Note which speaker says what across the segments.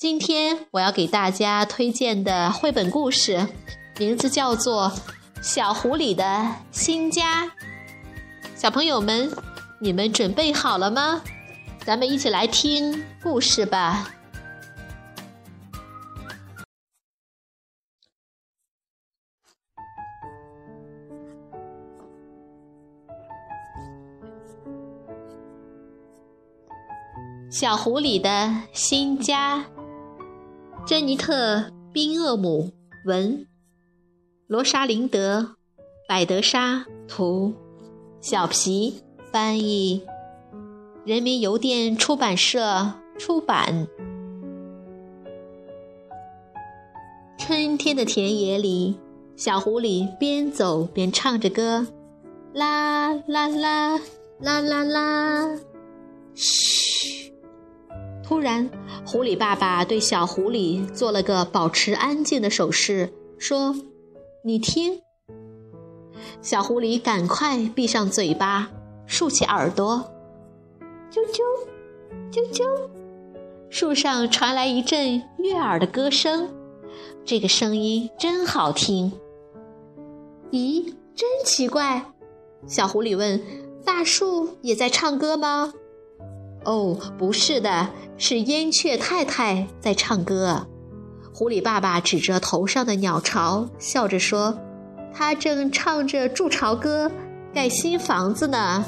Speaker 1: 今天我要给大家推荐的绘本故事，名字叫做《小狐狸的新家》。小朋友们，你们准备好了吗？咱们一起来听故事吧。小狐狸的新家。珍妮特·宾厄姆文，罗莎琳德·百德莎图，小皮翻译，人民邮电出版社出版。春天的田野里，小狐狸边走边唱着歌，啦啦啦啦啦啦，嘘。突然。狐狸爸爸对小狐狸做了个保持安静的手势，说：“你听。”小狐狸赶快闭上嘴巴，竖起耳朵，啾啾，啾啾。树上传来一阵悦耳的歌声，这个声音真好听。咦，真奇怪！小狐狸问：“大树也在唱歌吗？”哦，不是的，是燕雀太太在唱歌。狐狸爸爸指着头上的鸟巢，笑着说：“它正唱着筑巢歌，盖新房子呢。”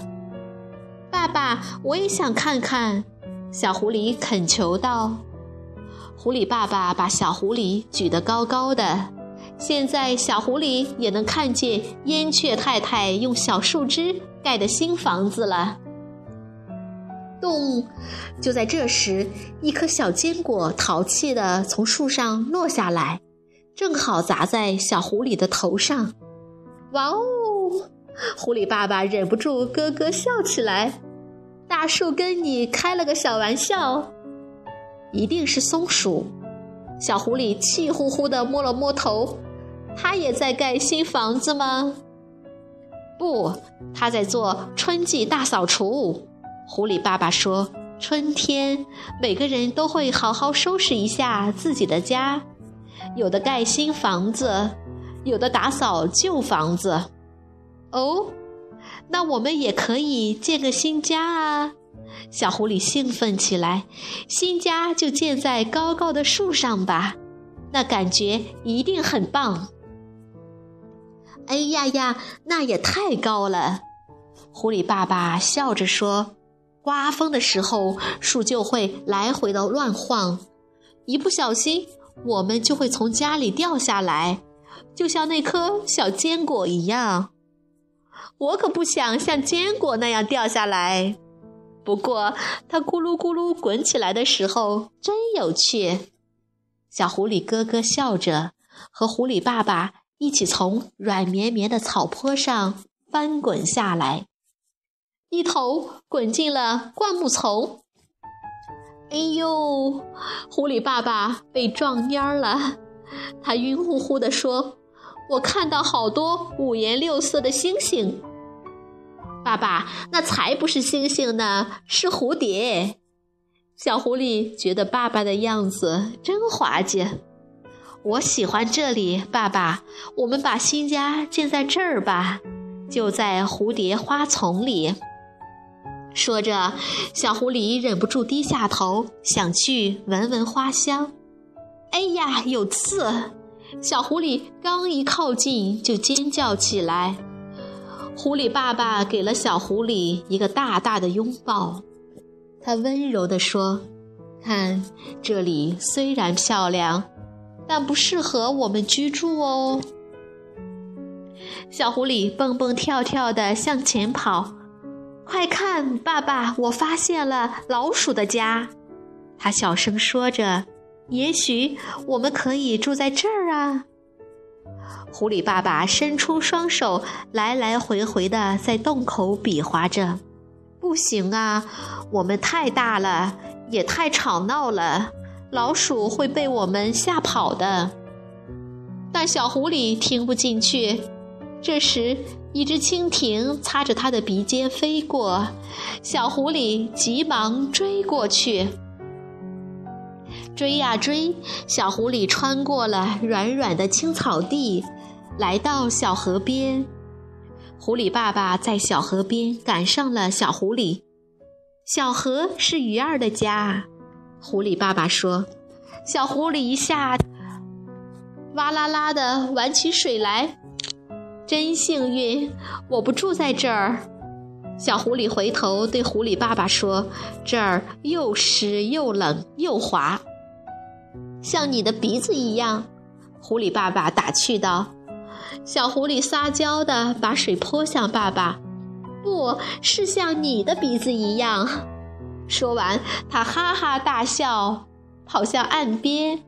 Speaker 1: 爸爸，我也想看看。小狐狸恳求道。狐狸爸爸把小狐狸举得高高的，现在小狐狸也能看见燕雀太太用小树枝盖的新房子了。咚！就在这时，一颗小坚果淘气地从树上落下来，正好砸在小狐狸的头上。哇哦！狐狸爸爸忍不住咯咯笑起来。大树跟你开了个小玩笑，一定是松鼠。小狐狸气呼呼地摸了摸头，它也在盖新房子吗？不，它在做春季大扫除。狐狸爸爸说：“春天，每个人都会好好收拾一下自己的家，有的盖新房子，有的打扫旧房子。哦，那我们也可以建个新家啊！”小狐狸兴奋起来：“新家就建在高高的树上吧，那感觉一定很棒。”哎呀呀，那也太高了！狐狸爸爸笑着说。刮风的时候，树就会来回的乱晃，一不小心，我们就会从家里掉下来，就像那颗小坚果一样。我可不想像坚果那样掉下来。不过，它咕噜咕噜滚起来的时候真有趣。小狐狸咯咯笑着，和狐狸爸爸一起从软绵绵的草坡上翻滚下来。一头滚进了灌木丛。哎呦，狐狸爸爸被撞蔫儿了，他晕乎乎地说：“我看到好多五颜六色的星星。”爸爸，那才不是星星呢，是蝴蝶。小狐狸觉得爸爸的样子真滑稽。我喜欢这里，爸爸，我们把新家建在这儿吧，就在蝴蝶花丛里。说着，小狐狸忍不住低下头，想去闻闻花香。哎呀，有刺！小狐狸刚一靠近，就尖叫起来。狐狸爸爸给了小狐狸一个大大的拥抱，他温柔地说：“看，这里虽然漂亮，但不适合我们居住哦。”小狐狸蹦蹦跳跳地向前跑。快看，爸爸，我发现了老鼠的家。他小声说着：“也许我们可以住在这儿啊。”狐狸爸爸伸出双手，来来回回的在洞口比划着。不行啊，我们太大了，也太吵闹了，老鼠会被我们吓跑的。但小狐狸听不进去。这时，一只蜻蜓擦着它的鼻尖飞过，小狐狸急忙追过去。追呀追，小狐狸穿过了软软的青草地，来到小河边。狐狸爸爸在小河边赶上了小狐狸。小河是鱼儿的家，狐狸爸爸说。小狐狸一下，哇啦啦的玩起水来。真幸运，我不住在这儿。小狐狸回头对狐狸爸爸说：“这儿又湿又冷又滑，像你的鼻子一样。”狐狸爸爸打趣道。小狐狸撒娇的把水泼向爸爸，不是像你的鼻子一样。说完，他哈哈大笑，跑向岸边。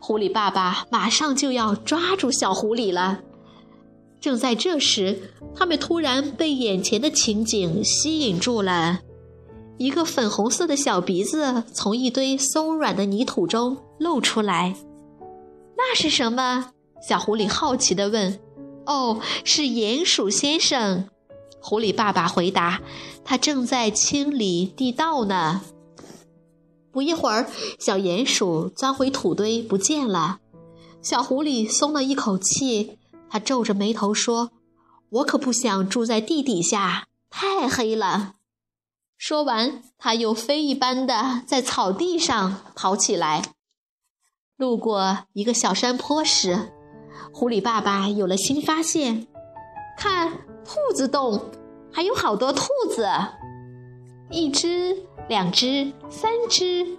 Speaker 1: 狐狸爸爸马上就要抓住小狐狸了。正在这时，他们突然被眼前的情景吸引住了。一个粉红色的小鼻子从一堆松软的泥土中露出来。那是什么？小狐狸好奇地问。哦，是鼹鼠先生。狐狸爸爸回答：“他正在清理地道呢。”不一会儿，小鼹鼠钻回土堆不见了。小狐狸松了一口气。他皱着眉头说：“我可不想住在地底下，太黑了。”说完，他又飞一般的在草地上跑起来。路过一个小山坡时，狐狸爸爸有了新发现：看，兔子洞，还有好多兔子，一只、两只、三只。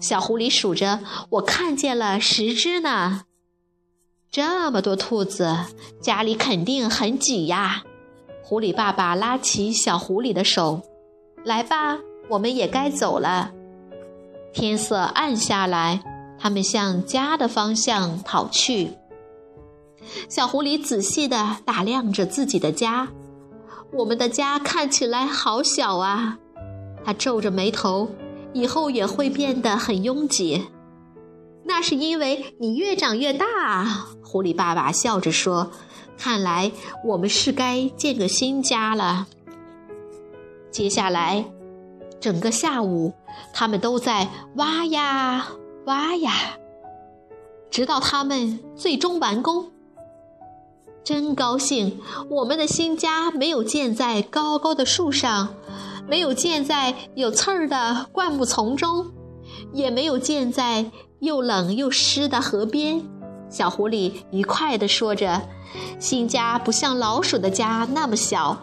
Speaker 1: 小狐狸数着，我看见了十只呢。这么多兔子，家里肯定很挤呀！狐狸爸爸拉起小狐狸的手：“来吧，我们也该走了。”天色暗下来，他们向家的方向跑去。小狐狸仔细地打量着自己的家，我们的家看起来好小啊！他皱着眉头，以后也会变得很拥挤。那是因为你越长越大，狐狸爸爸笑着说：“看来我们是该建个新家了。”接下来，整个下午，他们都在挖呀挖呀，直到他们最终完工。真高兴，我们的新家没有建在高高的树上，没有建在有刺儿的灌木丛中，也没有建在。又冷又湿的河边，小狐狸愉快地说着：“新家不像老鼠的家那么小，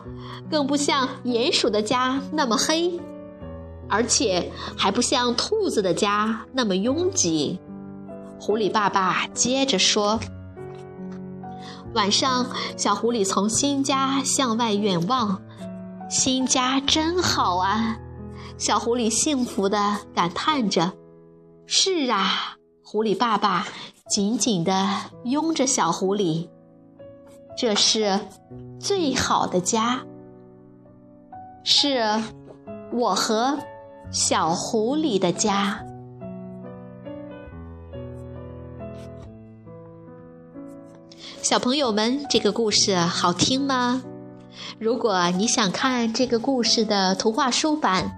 Speaker 1: 更不像鼹鼠的家那么黑，而且还不像兔子的家那么拥挤。”狐狸爸爸接着说：“晚上，小狐狸从新家向外远望，新家真好啊！”小狐狸幸福地感叹着。是啊，狐狸爸爸紧紧地拥着小狐狸，这是最好的家，是我和小狐狸的家。小朋友们，这个故事好听吗？如果你想看这个故事的图画书版。